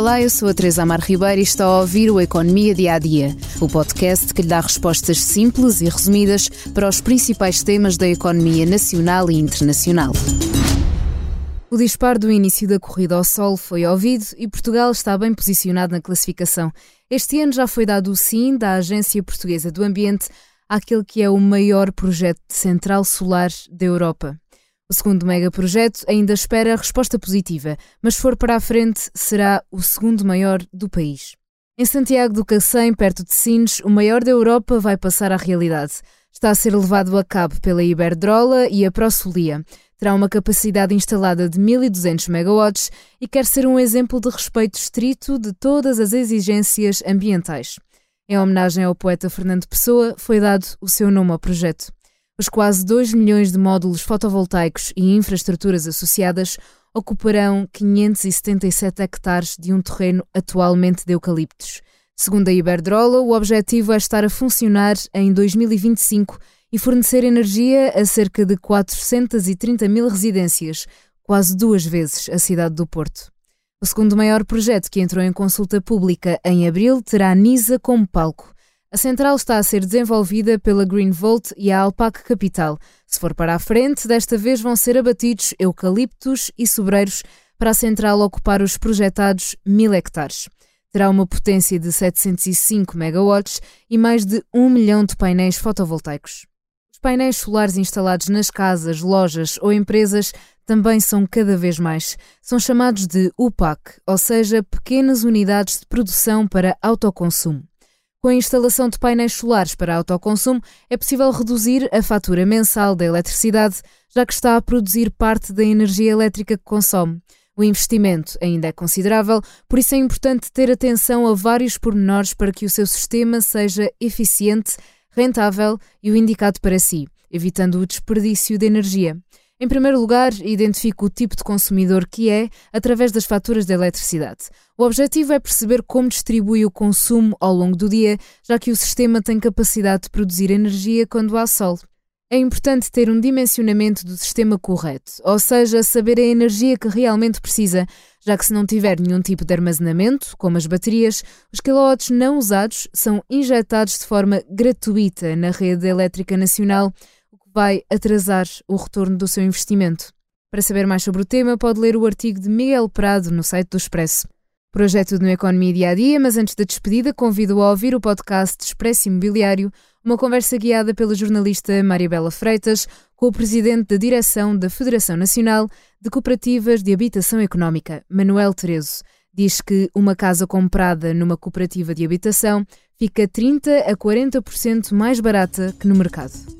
Olá, eu sou a Teresa Amar Ribeiro e está a ouvir o Economia Dia a Dia, o podcast que lhe dá respostas simples e resumidas para os principais temas da economia nacional e internacional. O disparo do início da corrida ao sol foi ouvido e Portugal está bem posicionado na classificação. Este ano já foi dado o sim da Agência Portuguesa do Ambiente àquele que é o maior projeto de central solar da Europa. O segundo megaprojeto ainda espera resposta positiva, mas se for para a frente, será o segundo maior do país. Em Santiago do Cacém, perto de Sines, o maior da Europa vai passar à realidade. Está a ser levado a cabo pela Iberdrola e a Prosolia. Terá uma capacidade instalada de 1.200 megawatts e quer ser um exemplo de respeito estrito de todas as exigências ambientais. Em homenagem ao poeta Fernando Pessoa, foi dado o seu nome ao projeto. Os quase 2 milhões de módulos fotovoltaicos e infraestruturas associadas ocuparão 577 hectares de um terreno atualmente de eucaliptos. Segundo a Iberdrola, o objetivo é estar a funcionar em 2025 e fornecer energia a cerca de 430 mil residências, quase duas vezes a cidade do Porto. O segundo maior projeto que entrou em consulta pública em abril terá Nisa como palco. A central está a ser desenvolvida pela Green Volt e a Alpac Capital. Se for para a frente, desta vez vão ser abatidos eucaliptos e sobreiros para a central ocupar os projetados mil hectares. Terá uma potência de 705 megawatts e mais de 1 milhão de painéis fotovoltaicos. Os painéis solares instalados nas casas, lojas ou empresas também são cada vez mais. São chamados de UPAC, ou seja, pequenas unidades de produção para autoconsumo. Com a instalação de painéis solares para autoconsumo, é possível reduzir a fatura mensal da eletricidade, já que está a produzir parte da energia elétrica que consome. O investimento ainda é considerável, por isso é importante ter atenção a vários pormenores para que o seu sistema seja eficiente, rentável e o indicado para si, evitando o desperdício de energia. Em primeiro lugar, identifique o tipo de consumidor que é através das faturas de eletricidade. O objetivo é perceber como distribui o consumo ao longo do dia, já que o sistema tem capacidade de produzir energia quando há sol. É importante ter um dimensionamento do sistema correto, ou seja, saber a energia que realmente precisa, já que se não tiver nenhum tipo de armazenamento, como as baterias, os quilowatts não usados são injetados de forma gratuita na rede elétrica nacional vai atrasar o retorno do seu investimento. Para saber mais sobre o tema, pode ler o artigo de Miguel Prado no site do Expresso. Projeto no Economia Dia a Dia, mas antes da despedida, convido a ouvir o podcast Expresso Imobiliário, uma conversa guiada pela jornalista Maribela Freitas com o presidente da direção da Federação Nacional de Cooperativas de Habitação Económica, Manuel Terezo. Diz que uma casa comprada numa cooperativa de habitação fica 30 a 40% mais barata que no mercado.